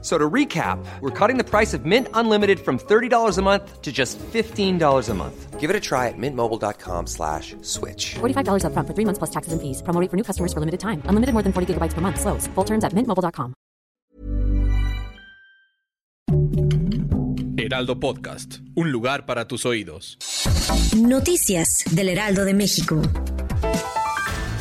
So to recap, we're cutting the price of Mint Unlimited from $30 a month to just $15 a month. Give it a try at mintmobile.com slash switch. $45 upfront for three months plus taxes and fees. Promo rate for new customers for limited time. Unlimited more than 40 gigabytes per month. Slows. Full terms at mintmobile.com. Heraldo Podcast, un lugar para tus oídos. Noticias del Heraldo de México.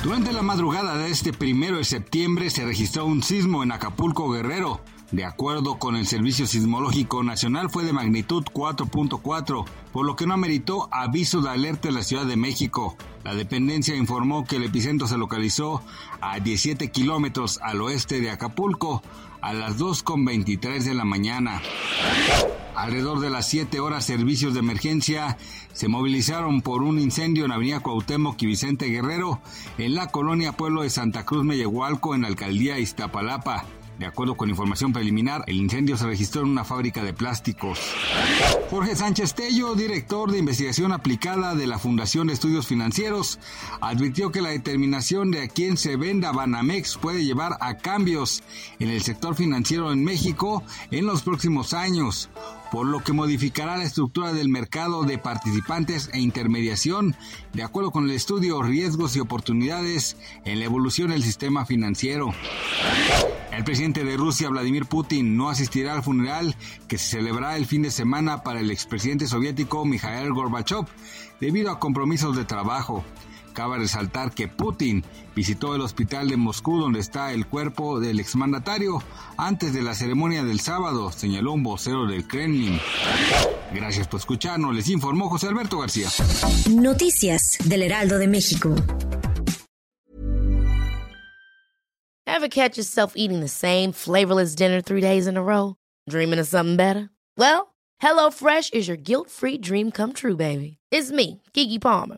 Durante la madrugada de este primero de septiembre se registró un sismo en Acapulco, Guerrero. De acuerdo con el Servicio Sismológico Nacional, fue de magnitud 4.4, por lo que no ameritó aviso de alerta en la Ciudad de México. La dependencia informó que el epicentro se localizó a 17 kilómetros al oeste de Acapulco, a las 2.23 de la mañana. Alrededor de las 7 horas, servicios de emergencia se movilizaron por un incendio en Avenida Cuauhtémoc y Vicente Guerrero, en la colonia Pueblo de Santa Cruz Mellehualco, en la alcaldía Iztapalapa. De acuerdo con información preliminar, el incendio se registró en una fábrica de plásticos. Jorge Sánchez Tello, director de investigación aplicada de la Fundación de Estudios Financieros, advirtió que la determinación de a quién se venda Banamex puede llevar a cambios en el sector financiero en México en los próximos años por lo que modificará la estructura del mercado de participantes e intermediación, de acuerdo con el estudio Riesgos y Oportunidades en la evolución del sistema financiero. El presidente de Rusia, Vladimir Putin, no asistirá al funeral que se celebrará el fin de semana para el expresidente soviético Mikhail Gorbachev, debido a compromisos de trabajo. Cabe resaltar que Putin visitó el hospital de Moscú donde está el cuerpo del exmandatario antes de la ceremonia del sábado, señaló un vocero del Kremlin. Gracias por escucharnos, les informó José Alberto García. Noticias del Heraldo de México. Ever catch yourself eating the same flavorless dinner three days in a row? Dreaming of something better? Well, HelloFresh is your guilt-free dream come true, baby. It's me, Kiki Palmer.